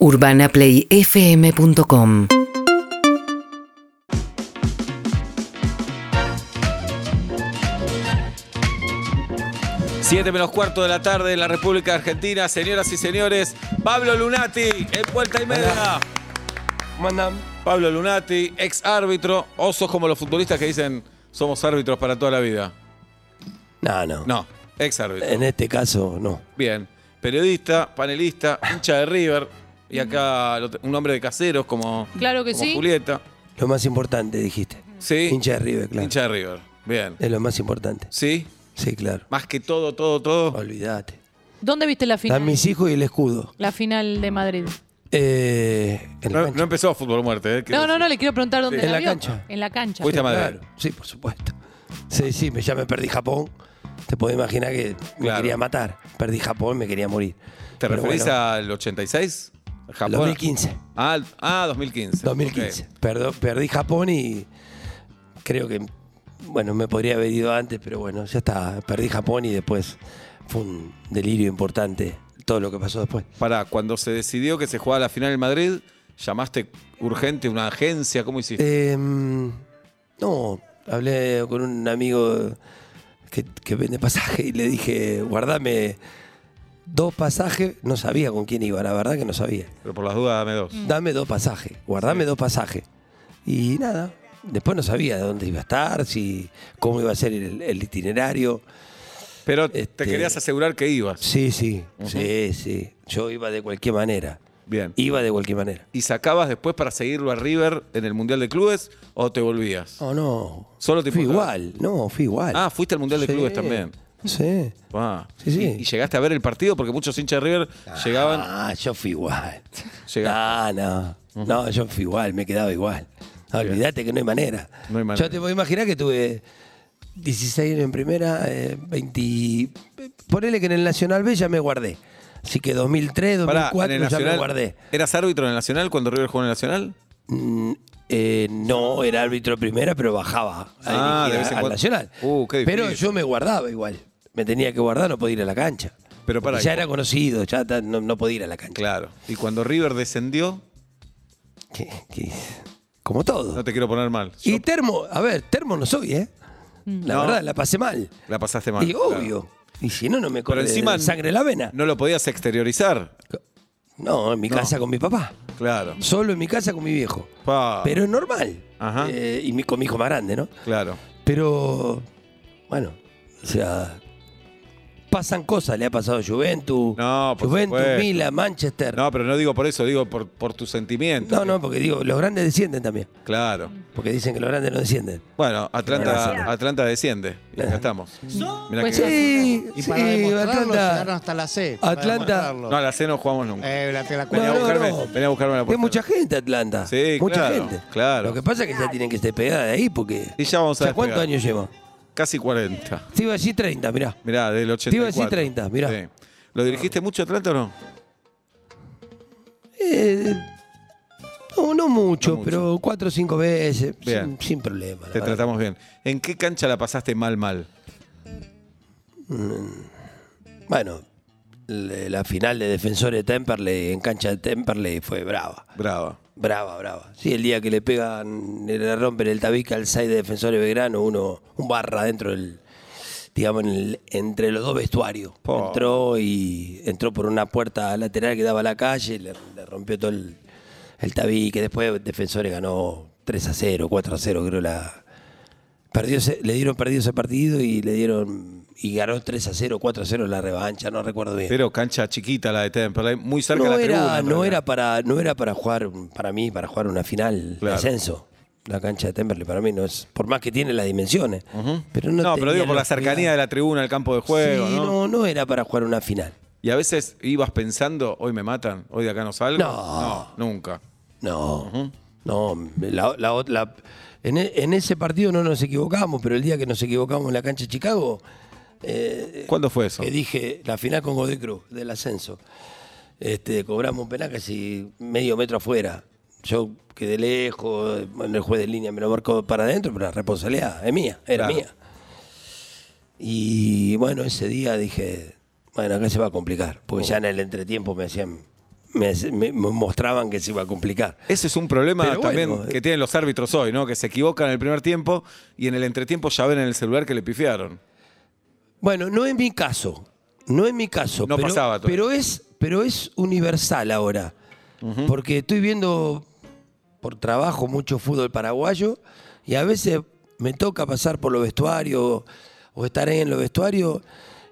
UrbanaPlayFM.com Siete menos cuarto de la tarde en la República Argentina. Señoras y señores, Pablo Lunati, en vuelta y media. Mandan. Pablo Lunati, ex árbitro. O sos como los futbolistas que dicen somos árbitros para toda la vida. No, no. No, ex árbitro. En este caso, no. Bien. Periodista, panelista, hincha de River. Y acá lo te- un hombre de caseros como, Claro que como sí. Julieta. Lo más importante, dijiste. Sí. Hincha de River, claro. Hincha de River. Bien. Es lo más importante. Sí. Sí, claro. Más que todo, todo, todo. Olvídate. ¿Dónde viste la Están final? mis hijos y el escudo. La final de Madrid. Eh, en la No, cancha. no empezó fútbol muerte, ¿eh? Quiero No, no, decir. no, le quiero preguntar dónde Sí. En la vio. cancha. En la cancha. Fuiste a Madrid. Claro, sí, por supuesto. Sí, sí, me, ya me perdí Japón. Te puedes imaginar que me Claro. quería matar. Perdí Japón, me quería morir. ¿Te Pero referís bueno, al 86? Japón. 2015. Ah, al- ah, 2015. 2015. Ok. Perdo- perdí Japón y creo que, bueno, me podría haber ido antes, pero bueno, ya está. Perdí Japón y después fue un delirio importante todo lo que pasó después. Para, cuando se decidió que se jugaba la final en Madrid, ¿llamaste urgente una agencia? ¿Cómo hiciste? Eh, no, hablé con un amigo que, que vende pasaje y le dije, guardame dos pasajes. No sabía con quién iba, la verdad que no sabía. Pero por las dudas, dame dos. Dame dos pasajes, guardame dos pasajes. Y nada, después no sabía de dónde iba a estar, si cómo iba a ser el, el itinerario. Pero te Este- querías asegurar que ibas. Sí, sí, sí, sí. Yo iba de cualquier manera. Bien. Iba de cualquier manera. ¿Y sacabas después para seguirlo a River en el Mundial de Clubes o te volvías? No, no. Solo te Fui igual, no, fui igual. Ah, fuiste al Mundial de Clubes también. Sí. Ah. Sí, sí. ¿Y, y llegaste a ver el partido? Porque muchos hinchas de River llegaban. Ah, yo fui igual. Llega- No, no. No, yo fui igual, me quedaba igual. No, olvídate que no hay manera. No hay manera. Yo te puedo imaginar que tuve 16 años en primera, eh, 20. Ponele que en el Nacional B ya me guardé. Así que 2003, Pará, 2004 en el ya me guardé. ¿Eras árbitro en el Nacional cuando River jugó en el Nacional? Mm, eh, no, era árbitro primera, pero bajaba a Ah, de vez en al cuando. Nacional. Uh, qué pero yo me guardaba igual. Me tenía que guardar, no podía ir a la cancha. Pero Porque ya ¿y era conocido, ya no, no podía ir a la cancha. Claro. Y cuando River descendió, como todo. no te quiero poner mal. Y Yo- termo, a ver, termo no soy, ¿eh? La No. verdad, la pasé mal. la pasaste mal. y claro. obvio. Y si no, no me corre encima sangre en la vena. No lo podías exteriorizar. No, en mi No. casa con mi papá. Claro. Solo en mi casa con mi viejo. Pa. Pero es normal. Ajá. Eh, y mi, con mi hijo más grande, ¿no? Claro. Pero, bueno, o sea, pasan cosas. Le ha pasado a Juventus, No, Juventus, supuesto. Milan, Manchester. No, pero no digo por eso, digo por, por tus sentimientos. no, no, porque digo, los grandes descienden también. Claro. Porque dicen que los grandes no descienden. Bueno, Atlanta, Atlanta desciende. Y acá estamos. Mirá Pues que- Sí, Y sí, para demostrarlo Atlanta. hasta la C. Atlanta-. No, a la C no jugamos nunca. Eh, la, te la Venía, No, a buscarme, no. venía a buscarme la Hay puerta. mucha gente Atlanta. Sí, mucha claro, gente. claro. Lo que pasa es que ya tienen que estar pegadas de ahí porque. Y ya vamos a O sea, ¿Cuántos años lleva? Casi 40. Te iba a decir 30, mirá. Mirá, del 84. Te iba a decir 30, mirá. Sí. ¿Lo dirigiste mucho Atlanta o no? Eh, no, no mucho, No mucho. pero cuatro o cinco veces. Bien. Sin, sin problema. Te verdad. tratamos bien. ¿En qué cancha la pasaste mal, mal? Bueno, le- la final de Defensores de Temperley en cancha de Temperley fue brava. Brava. Brava, brava. Sí, el día que le pegan, le rompen el tabique al 6 de Defensores de Belgrano, uno, un barra dentro del, digamos, en el- entre los dos vestuarios. Po. Entró y entró por una puerta lateral que daba a la calle, le, le rompió todo el, el tabique. Después Defensores ganó 3 a 0, 4 a 0, creo la. Perdió le dieron perdido ese partido y le dieron. Y ganó 3 a 0, 4 a 0 en la revancha, no recuerdo bien. Pero cancha chiquita la de Temperley, muy cerca no de la era, tribuna. no era para, no era para jugar, para mí, para jugar una final Claro. de ascenso. La cancha de Temperley para mí no es, por más que tiene las dimensiones. Pero no, No, pero digo por la cercanía de la tribuna, el campo de juego, Sí, ¿no? no, no era para jugar una final. Y a veces ibas pensando, hoy me matan, hoy de acá no salgo. No. nunca. No, no, la, la ot- la- en, en ese partido no nos equivocamos, pero el día que nos equivocamos en la cancha de Chicago, eh, ¿Cuándo fue eso? que dije la final con Godoy Cruz del ascenso. Este, cobramos un penal casi medio metro afuera. Yo quedé lejos, el juez de línea me lo marcó para adentro, pero la responsabilidad es mía, era Claro. mía. Y bueno, ese día dije, bueno, acá se va a complicar, porque ya en el entretiempo me hacían me, me- mostraban que se iba a complicar. Ese es un problema también que eh. tienen los árbitros hoy, ¿no? Que se equivocan en el primer tiempo y en el entretiempo ya ven en el celular que le pifiaron. Bueno, no es mi caso. No es mi caso. No pero, pasaba todavía. pero es, pero es universal ahora. Porque estoy viendo por trabajo mucho fútbol paraguayo y a veces me toca pasar por los vestuarios o estar ahí en los vestuarios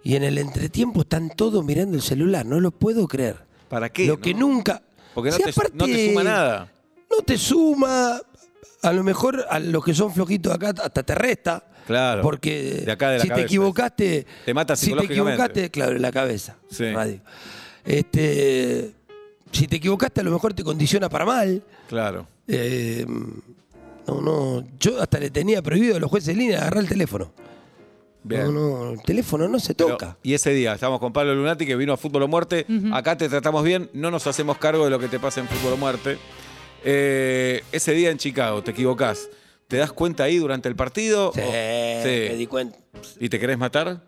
y en el entretiempo están todos mirando el celular. No lo puedo creer. ¿Para qué, Lo no? que nunca. Porque no Si te- aparte- no te suma nada. No te suma. A lo mejor a los que son flojitos acá hasta te resta. Claro. Porque De acá de la si cabeza. te equivocaste. Te mata Si te equivocaste, claro, en la cabeza. Sí. radio. Este, si te equivocaste, a lo mejor te condiciona para mal. Claro. Eh, no, no. Yo hasta le tenía prohibido a los jueces de línea agarrar el teléfono. Bien. No, no, el teléfono no se Pero- toca. y ese día, estamos con Pablo Lunati que vino a Fútbol o Muerte. Acá te tratamos bien, no nos hacemos cargo de lo que te pasa en Fútbol o Muerte. Eh, ese día en Chicago, te equivocás. ¿Te das cuenta ahí durante el partido? Sí, O- me di cuenta. ¿Y te querés matar?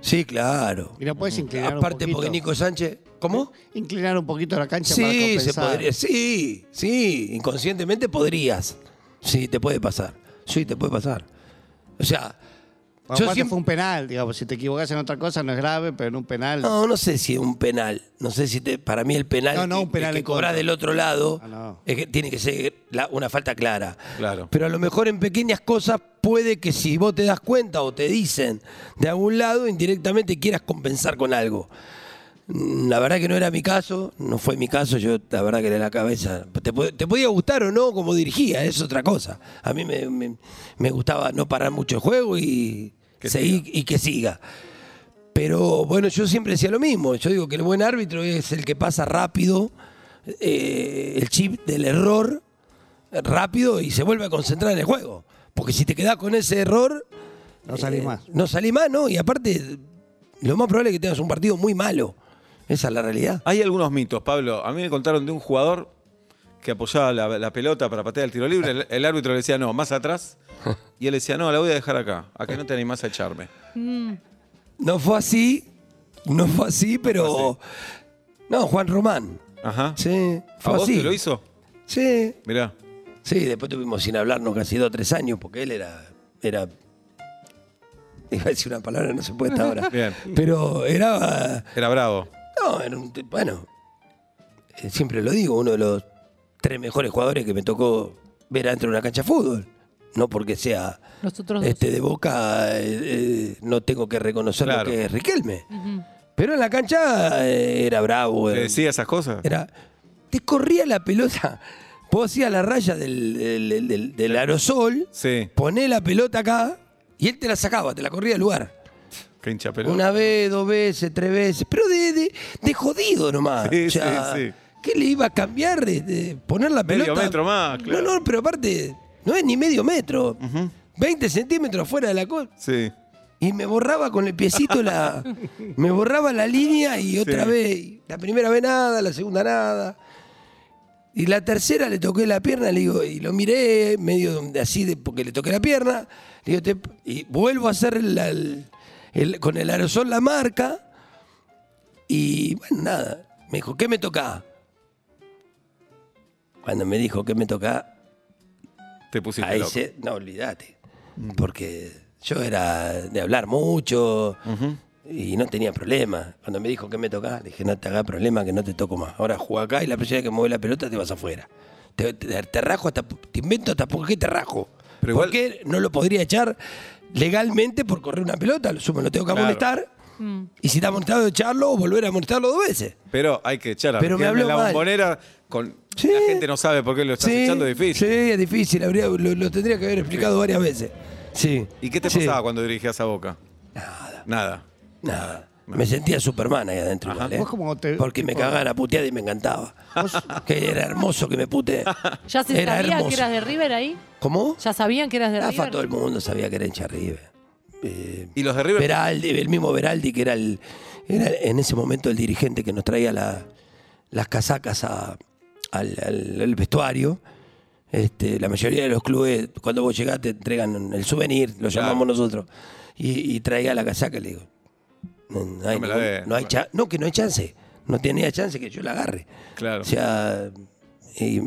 Sí, claro. Y no puedes inclinar Aparte, un poquito. porque Nico Sánchez. ¿Cómo? Inclinar un poquito la cancha para Sí, compensar. se podría. Sí, sí, inconscientemente podrías. Sí, te puede pasar. Sí, te puede pasar. O sea, yo siempre. fue un penal, digamos. Si te equivocas en otra cosa no es grave, pero en un penal. No, no sé si es un penal. No sé si te, para mí el penal, No, no, que- un penal que cobras del otro lado Ah, no. es que tiene que ser la- una falta clara. Claro. Pero a lo mejor en pequeñas cosas puede que si vos te das cuenta o te dicen de algún lado, indirectamente quieras compensar con algo. Mm, La verdad que no era mi caso, no fue mi caso, yo la verdad que era la cabeza. Te, te podía gustar o no como dirigía, es otra cosa. A mí me, me- me gustaba no parar mucho el juego y Que seguir y que siga. Pero bueno, yo siempre decía lo mismo. Yo digo que el buen árbitro es el que pasa rápido eh, el chip del error rápido y se vuelve a concentrar en el juego. Porque si te quedás con ese error. No salís eh, más. No salís más, ¿no? Y aparte, lo más probable es que tengas un partido muy malo. Esa es la realidad. Hay algunos mitos, Pablo. A mí me contaron de un jugador que apoyaba la, la pelota para patear el tiro libre. El, el árbitro le decía, no, más atrás. Y él decía, no, la voy a dejar acá. A que no te animás a echarme. No fue así, no fue así, pero. No, Juan Román. Ajá. Sí, ¿A fue vos así. te lo hizo? Sí, Mirá. sí, después tuvimos sin hablarnos casi dos o tres años porque él era. era Iba a decir una palabra, no se puede hasta ahora. Bien. Pero era. Era bravo. No, era un, bueno, eh, siempre lo digo, uno de los tres mejores jugadores que me tocó ver adentro de una cancha de fútbol. No porque sea Nosotros dos. este de boca, eh, eh, no tengo que reconocer Claro. lo que es Riquelme. Pero en la cancha eh, era bravo. ¿Te Era, decía esas cosas? era- te corría la pelota, vos hacías la raya del, del- del- del aerosol, Sí. poné la pelota acá y él te la sacaba, te la corría del lugar. Qué hincha pelota. Una vez, dos veces, tres veces, pero de, de, de jodido nomás. Sí, o sea, sí, sí. ¿Qué le iba a cambiar? De, de poner la Medio pelota. metro más, claro. No, no, pero aparte, no es ni medio metro. 20 centímetros fuera de la cosa. Sí. Y me borraba con el piecito la. me borraba la línea y otra Sí. vez. La primera vez nada, la segunda nada. Y la tercera le toqué la pierna, le digo, y lo miré medio así de, porque le toqué la pierna. Le digo, te- y vuelvo a hacer el- el- con el aerosol la marca. Y bueno, nada. Me dijo, ¿qué me toca? Cuando me dijo, ¿qué me toca? Te pusiste Ahí loco. se, no, olvídate. Porque yo era de hablar mucho y no tenía problema. Cuando me dijo que me tocaba, le dije, no te hagas problema que no te toco más. Ahora juega acá y la próxima vez que mueve la pelota te vas afuera. Te, te- te rajo hasta, te invento hasta por qué te rajo. Pero igual- ¿Por qué no lo podría echar legalmente por correr una pelota? Lo sumo, lo tengo que Claro. amonestar. Y si está amonestado, echarlo o volver a amonestarlo dos veces. Pero hay que echar a Pero me habló en la mal. bombonera. Con... Sí. La gente no sabe por qué lo estás echando difícil. Sí, es difícil. habría- lo, lo tendría que haber explicado varias veces. Sí. ¿Y qué te Sí. pasaba cuando dirigías a Boca? Nada. Nada. Nada. Me sentía Superman ahí adentro. Igual, ¿eh? Vos como te- Porque me cagaban a puteada y me encantaba. que era hermoso que me pute. ¿Ya se era sabía hermoso. que eras de River ahí? ¿Cómo? ¿Ya sabían que eras de Rafa, River? todo el mundo sabía que era hincha River. Eh, ¿Y los de River? Veraldi, el mismo Veraldi, que era, el, era en ese momento el dirigente que nos traía la- las casacas a- al, al- al vestuario. Este, la mayoría de los clubes, cuando vos llegás, te entregan el souvenir, lo Claro. llamamos nosotros. Y, y traía la casaca le digo, no, no hay, No ningún- no hay cha- no, que no hay chance. No tenía chance que yo la agarre. Claro. O sea, y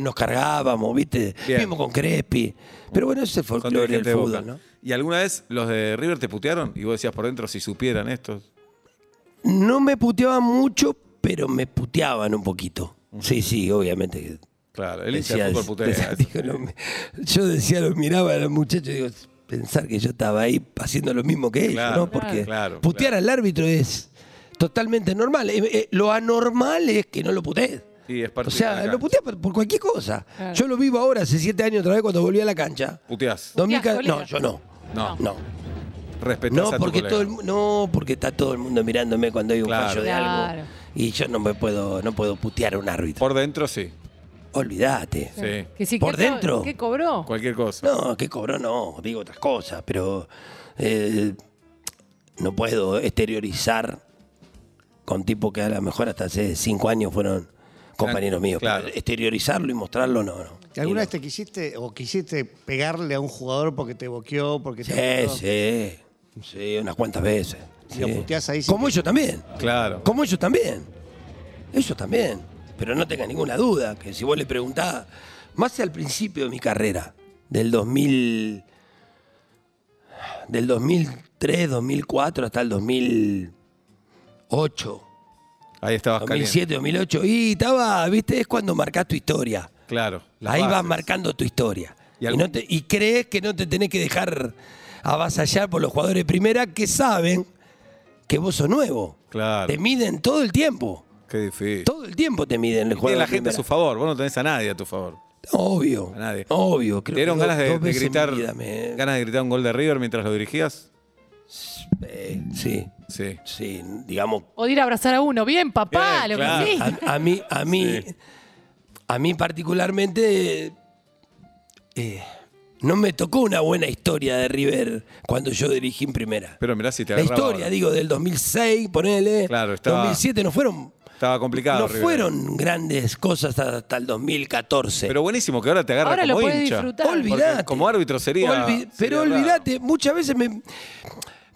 nos, cargábamos, ¿viste? Mismo con Crespi. Pero bueno, ese es el folclore del de fútbol, ¿no? ¿Y alguna vez los de River te putearon? Y vos decías por dentro si supieran estos. No me puteaban mucho, pero me puteaban un poquito. Sí, sí, obviamente. que Claro, el de decía- fútbol putea. decía, digo, no me- yo decía, lo miraba a los muchachos y digo, pensar que yo estaba ahí haciendo lo mismo que ellos, Claro, ¿no? Porque claro, putear claro. al árbitro es totalmente normal. Eh, eh, lo anormal es que no lo putees. Sí, es parte O sea, lo puteas por, por cualquier cosa. Claro. Yo lo vivo ahora, hace siete años otra vez cuando volví a la cancha. Puteás. 2000 colega. no, yo no. No. No. Respetás No a tu porque, colega. todo el, mu- no, porque está todo el mundo mirándome cuando hay un Claro. fallo de Claro. algo. Y yo no me puedo, no puedo putear a un árbitro. Por dentro sí. Olvídate. Sí. Que si, ¿Por ¿qué- dentro? ¿Qué cobró? Cualquier cosa. No, que cobró no, digo otras cosas, pero eh, no puedo exteriorizar con tipos que a lo mejor hasta hace cinco años fueron compañeros míos. Claro. Pero exteriorizarlo y mostrarlo, no, no. ¿Y ¿Alguna Y vez te quisiste o quisiste pegarle a un jugador porque te boqueó, porque te Sí, sí, sí, unas cuantas veces. Y lo sí. puteás ahí, sí. Como ellos también. Claro. Como ellos también. Ellos también. Pero no tenga ninguna duda que si vos le preguntás, más al principio de mi carrera, del 2000, del 2003, 2004 hasta el 2008, Ahí estabas caliente. 2007, 2008, y estaba, viste, es cuando marcás tu historia. Claro. Ahí vas marcando tu historia. ¿Y Y, algún- no te- y crees que no te tenés que dejar avasallar por los jugadores de primera que saben que vos sos nuevo. Claro. Te miden todo el tiempo. Qué difícil. Todo el tiempo te miden el Tiene jugador la de gente a su favor. Vos no tenés a nadie a tu favor. Obvio. A nadie. Obvio. ¿Te Creo dieron que ganas dos- de, gritar vida ganas de gritar un gol de River mientras lo dirigías? Eh, sí. Sí. Sí, digamos. O de ir a abrazar a uno. Bien, papá, Bien, lo claro. que sí. A, a mí, a mí, Sí. a mí particularmente eh, no me tocó una buena historia de River cuando yo dirigí en primera. Pero mirá si te La historia, ahora. digo, del 2006, ponele. Claro, estaba- 2007 no fueron. Estaba complicado. no River. fueron grandes cosas hasta el 2014. Pero buenísimo que ahora te agarra Ahora lo como puedes hincha. disfrutar. Porque Olvidate. Como árbitro sería. Olvi- sería pero raro. olvídate, muchas veces me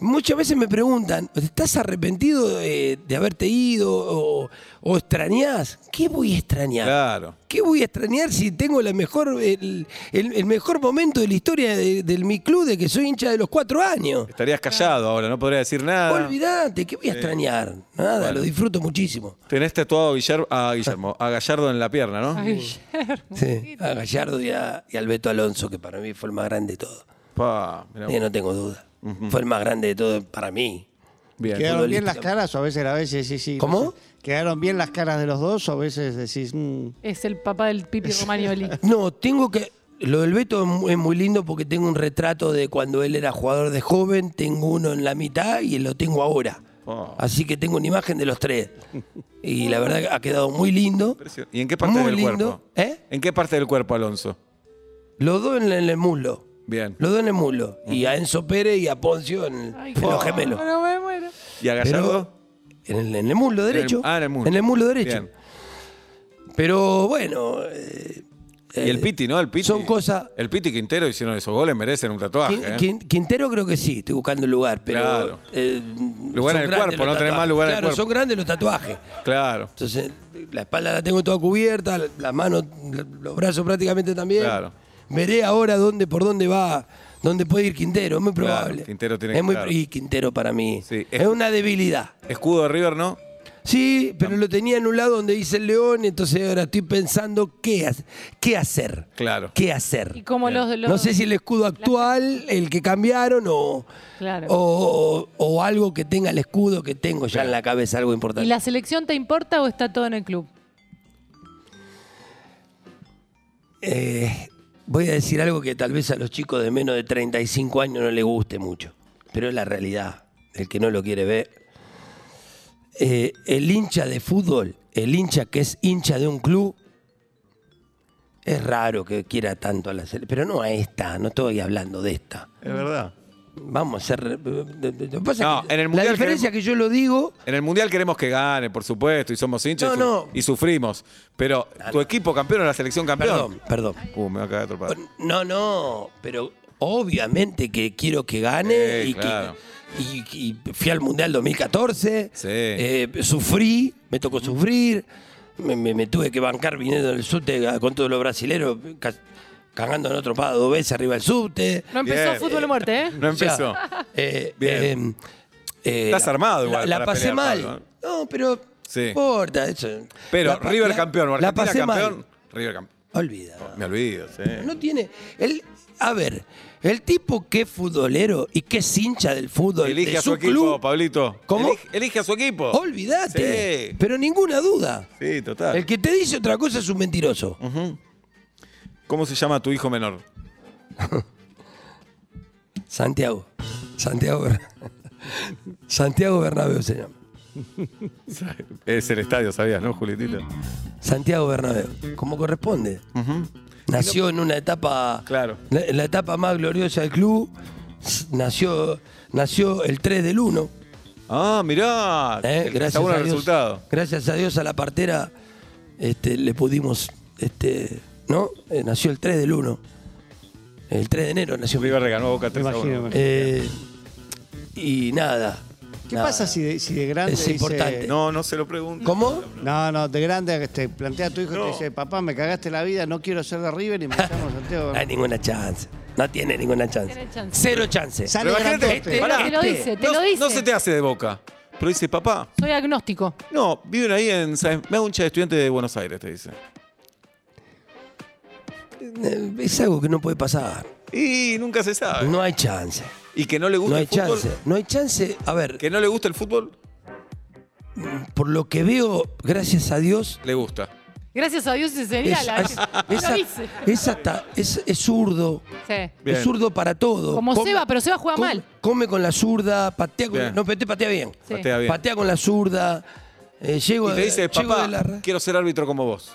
muchas veces me preguntan, ¿estás arrepentido de, de haberte ido o, o extrañás? ¿Qué voy a extrañar? Claro. ¿Qué voy a extrañar si tengo la mejor, el, el- el mejor momento de la historia de, de mi club de que soy hincha de los cuatro años? Estarías callado ahora, no podría decir nada. Olvídate, ¿qué voy a extrañar? Nada, Bueno. lo disfruto muchísimo. Tenés tatuado a Guillermo, a Guillermo, a Gallardo en la pierna, ¿no? Ay, Guillermo. Sí, a Gallardo y a, y al Beto Alonso, que para mí fue el más grande de todo. Vos. no tengo duda. Fue el más grande de todo para mí. Bien. ¿Quedaron bien las caras o a veces a veces sí, sí? no ¿Cómo? sé. ¿Quedaron bien las caras de los dos o a veces decís, mm, Es el papá del Pipi Romagnoli. No, tengo que. Lo del Beto es mu- es muy lindo porque tengo un retrato de cuando él era jugador de joven, tengo uno en la mitad y lo tengo ahora. Oh. Así que tengo una imagen de los tres. Y la verdad que ha quedado muy lindo. ¿Y en qué parte Muy del lindo. cuerpo? ¿Eh? ¿En qué parte del cuerpo, Alonso? Los dos en, el- en el muslo. Bien. Los dos en el muslo. Y a Enzo Pérez y a Poncio en, el- Ay, en los gemelos. No me muero. ¿Y a Gallardo? En el, en el muslo derecho. ah, en el muslo. En el muslo derecho. Bien. Pero bueno. eh, y el eh, Piti, ¿no? El Piti. Son cosas. El Piti y Quintero hicieron esos goles, merecen un tatuaje. Quin- ¿eh? Quin- Quintero creo que sí, estoy buscando el lugar, pero. Claro. eh, Lugar son en el grandes cuerpo, los no tenés más lugar en el Claro, cuerpo. son grandes los tatuajes. Claro, Entonces, la espalda la tengo toda cubierta, la- las manos, la- los brazos prácticamente también. Claro. Veré ahora dónde, por dónde va, dónde puede ir Quintero, es muy Claro, probable. Quintero tiene es que- muy, claro. Y Quintero para mí Sí, es, es- una debilidad. escudo de River, ¿no? Sí, pero lo tenía en un lado donde dice el león, entonces ahora estoy pensando qué, ha- qué hacer. Claro. ¿Qué hacer? Y como los, los- No sé si el escudo actual, el que cambiaron, o, Claro. o, o algo que tenga el escudo que tengo ya en la cabeza, algo ¿Y importante. la selección te importa o está todo en el club? Eh, voy a decir algo que tal vez a los chicos de menos de 35 años no les guste mucho, pero es la realidad. El que no lo quiere ver. Eh, el hincha de fútbol, el hincha que es hincha de un club, es raro que quiera tanto a la selección, pero no a esta, no estoy hablando de esta. Es verdad. Vamos a que pasa No, en el la Mundial diferencia queremos- que yo lo digo. En el Mundial queremos que gane, por supuesto, y somos hinchas No, y, su- no. y sufrimos. Pero tu equipo campeón o la selección campeón. Perdón, perdón. Uh, me va a caer. No, no, pero obviamente que quiero que gane Sí, y claro. que y, y fui al Mundial 2014. Sí. eh, sufrí, me tocó sufrir. Me, me- me tuve que bancar viniendo en el subte con todos los brasileros, ca- cagando en otro pado dos veces arriba del subte. No empezó Bien. fútbol a muerte, ¿eh? No empezó. eh, Bien. eh, eh, Estás la- armado igual La, para pasé pelear, mal. Pablo, No, pero Sí. no importa. Eso. Pero La pa- River la- campeón, o La Argentina pasé campeón. mal. River campeón. Olvida. Me olvido, sí. No tiene. El, a ver, el tipo que es futbolero y que es hincha del fútbol. Elige de a su, equipo, club, Pablito. ¿Cómo? Elige, elige a su equipo. Olvídate. Sí. Pero ninguna duda. Sí, total. El que te dice otra cosa es un mentiroso. ¿Cómo se llama tu hijo menor? Santiago. Santiago Santiago Bernabéu se llama. Es el estadio, sabías, ¿no, Julietita? Santiago Bernabéu. Como corresponde. Nació en una etapa. Claro. la- En la etapa más gloriosa del club. Nació, nació el 3 del 1. Ah, mirá. ¿eh? Gracias a Dios. resultado. Gracias a Dios a la partera este, le pudimos. Este, ¿No? Eh, nació el 3 del 1. El 3 de enero nació. River reganó a Boca 3 a imagino, 1. me Eh, y nada. ¿Qué nada. pasa si de, si de grande Es dice- importante. No, no se lo pregunto. ¿Cómo? No, no, de grande te plantea a tu hijo y No. te dice, papá, me cagaste la vida, no quiero ser de River y me llamo Santiago. No hay ninguna chance. No tiene ninguna chance. Tiene chance. Cero chance. Sale Pero imagínate, este- pará. Te lo dice, te no, lo dice. no se te hace de Boca. Pero dice, papá, Soy agnóstico. no, viven ahí en... San- Me hago un de estudiante de Buenos Aires, te dice. Eh, Es algo que no puede pasar. Y nunca se sabe. No hay chance. Y que no le gusta No hay el fútbol. chance. No hay chance. A ver, Que no le gusta el fútbol, por lo que veo, gracias a Dios, le gusta. Gracias a Dios se señala. es, ¿eh? es- es hasta- es- es zurdo. Sí. Bien. Es zurdo para todo. Como Come- Seba, pero Seba juega come- mal. Come con la zurda, patea con Bien. No, patea bien. Sí. Patea bien. Patea con la zurda. eh, llego Y te dice, papá, de la quiero ser árbitro como vos.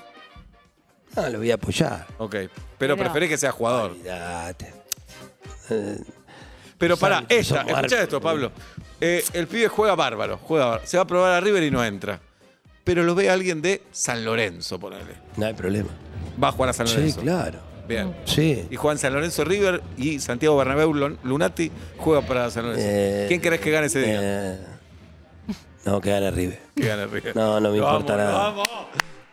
Ah, lo voy a apoyar. Ok. Pero, Pero- preferís que sea jugador. Olvídate. Pero para Árbitro, esta, escucha árbitros. esto, Pablo. Eh, el pibe juega bárbaro, juega bárbaro. Se va a probar a River y no entra. Pero lo ve alguien de San Lorenzo, ponele. No hay problema. Va a jugar a San Sí, Lorenzo. claro. Bien. Sí. Y juegan San Lorenzo River y Santiago Bernabéu Lun- Lunati juega para San Lorenzo. Eh, ¿Quién querés que gane ese día? Eh, no, que gane River. Que gane River. No, no me importa nada. amo.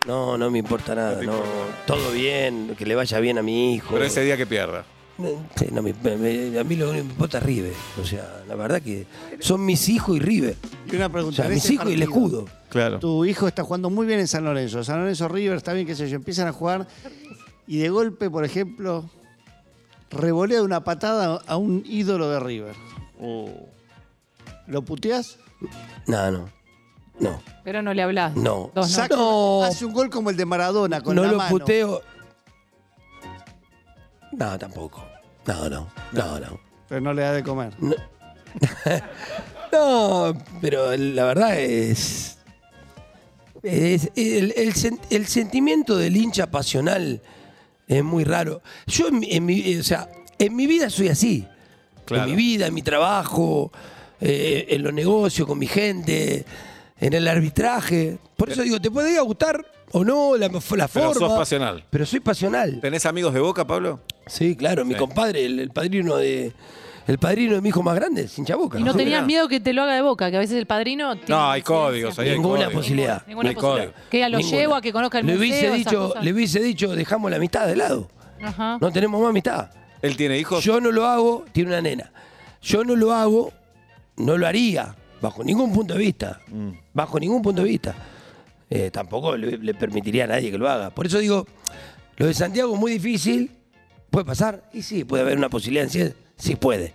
No, no me importa nada. No, todo bien, que le vaya bien a mi hijo. Pero ese día que pierda. Eh, sí, no, me- me- a mí lo único que me importa es River. O sea, la verdad que son mis hijos y River. Y una O pregunta. sea, en mis hijos y el escudo. Claro. Tu hijo está jugando muy bien en San Lorenzo. San Lorenzo River está bien, qué sé yo. Empiezan a jugar y de golpe, por ejemplo, revolea una patada a un ídolo de River. ¿Lo puteás? No, no. No. Pero no le hablas. No. Dos no. Saca- No. Hace un gol como el de Maradona con no la lo mano. puteo. No, tampoco. No, no. No, no. Pero no le da de comer. No, No, pero la verdad es. es- el, el sen- el sentimiento del hincha pasional es muy raro. Yo, en, mi- en mi, o sea, en mi vida soy así. Claro. En mi vida, en mi trabajo, eh, en los negocios, con mi gente, en el arbitraje. Por eso digo, te puede gustar o no la, la Pero forma. sos pasional. Pero soy pasional. ¿Tenés amigos de Boca, Pablo? Sí, claro, mi compadre, el, el padrino de. El padrino de mi hijo más grande, sin chaboca. Y no tenías miedo que te lo haga de boca, que a veces el padrino. tiene No, hay códigos, ahí hay Ninguna códigos. posibilidad. Ninguna Hay posibilidad. código. Que ya lo Ninguna. llevo a que conozca el le museo. hubiese esas dicho. Le hubiese dicho, dejamos la amistad de lado. Ajá. No tenemos más amistad. ¿Él tiene hijos? Yo no lo hago, tiene una nena. Yo no lo hago, no lo haría, bajo ningún punto de vista. Mm. Bajo ningún punto de vista. Eh, tampoco le, le permitiría a nadie que lo haga. Por eso digo, lo de Santiago es muy difícil. ¿Puede pasar? Y sí, puede haber una posibilidad. Sí, sí puede.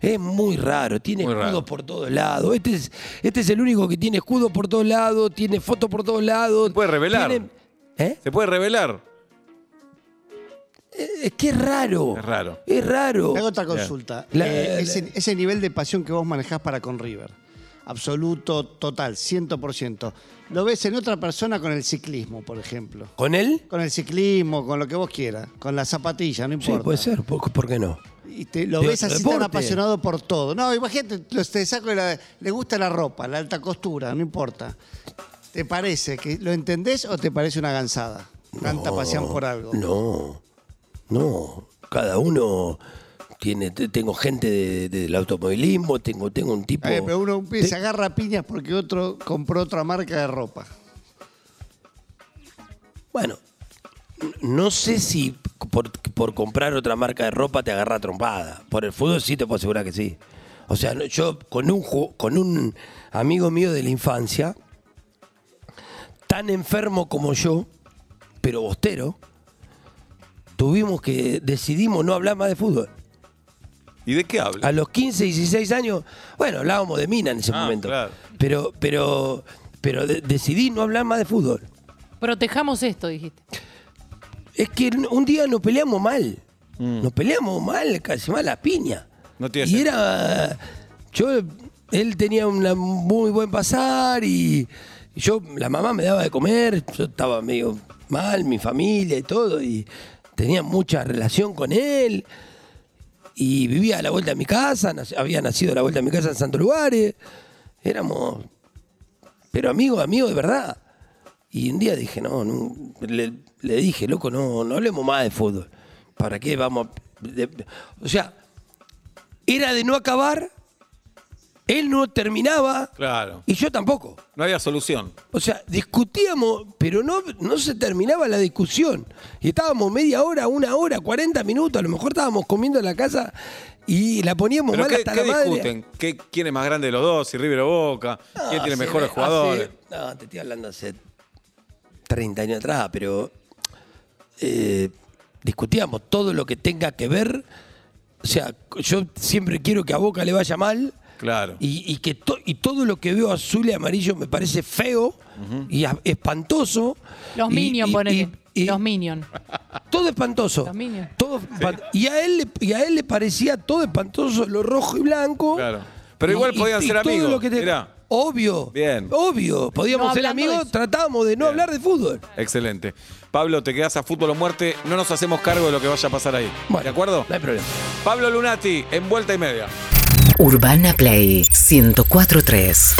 Es muy raro, tiene Muy escudos raro. por todos lados. Este es, este es el único que tiene escudos por todos lados, tiene fotos por todos lados. puede revelar. Tiene- ¿Eh? ¿Se puede revelar? Es que es raro. Es raro. Es raro. Te hago otra consulta. La- Eh, la- ese, ese nivel de pasión que vos manejás para con River, absoluto, total, 100%, ¿lo ves en otra persona con el ciclismo, por ejemplo? ¿Con él? Con el ciclismo, con lo que vos quieras, con la zapatilla, no Sí, importa. puede ser. ¿Por, por qué no? Y te, lo De ves así tan apasionado por todo. No, imagínate, lo- te saco de la- le gusta la ropa, la alta costura, no importa. ¿Te parece que lo entendés o te parece una gansada? Tanta pasión por algo. No, no. Cada uno tiene, tengo gente de- del automovilismo, tengo, tengo un tipo. Eh, pero uno un pibe Te- se agarra piñas porque otro compró otra marca de ropa. Bueno, no sé si por, por comprar otra marca de ropa te agarra trompada. Por el fútbol sí te puedo asegurar que sí. O sea, yo con un, con un amigo mío de la infancia, tan enfermo como yo, pero bostero, tuvimos que, decidimos no hablar más de fútbol. ¿Y de qué habla? A los 15, 16 años, bueno, hablábamos de mina en ese Ah, momento. claro. Pero, pero, pero de- decidí no hablar más de fútbol. Protejamos esto, dijiste. Es que un día nos peleamos mal. Nos peleamos mal, casi mal a piña. No tiene y sentido. era. Yo, él tenía un muy buen pasar y yo, la mamá me daba de comer, yo estaba medio mal, mi familia y todo, y tenía mucha relación con él. Y vivía a la vuelta de mi casa, había nacido a la vuelta de mi casa en Santo Lugares. Éramos. Pero amigos, amigos de verdad. Y un día dije, no, no, le, dije, loco, no, no hablemos más de fútbol. ¿Para qué vamos? a- o sea, era de no acabar, él no terminaba Claro. y yo tampoco. No había solución. O sea, discutíamos, pero no, no se terminaba la discusión. Y estábamos media hora, una hora, 40 minutos, a lo mejor estábamos comiendo en la casa y la poníamos ¿Pero mal qué, hasta qué la madre. discuten? ¿Qué- ¿Quién es más grande de los dos? ¿Si River o Boca? ¿Quién tiene hace- mejores hace- jugadores? no, te estoy hablando hace 30 años atrás, pero eh, discutíamos todo lo que tenga que ver. O sea, yo siempre quiero que a Boca le vaya mal. Claro. Y, y que to- y todo lo que veo azul y amarillo me parece feo y a- espantoso. Los Y- Minions, ponele. Los Minions. todo espantoso. Los Minions. Todo y, a él, le- y a él le parecía todo espantoso lo rojo y blanco. Claro. Pero igual podían ser amigos, lo que te- mirá. Obvio. Bien. Obvio. Podíamos No ser de amigos, tratábamos de no Bien. hablar de fútbol. Excelente. Pablo, te quedas a fútbol o muerte. No nos hacemos cargo de lo que vaya a pasar ahí. Bueno, ¿De acuerdo? No hay problema. Pablo Lunati, en vuelta y media. Urbana Play 1043.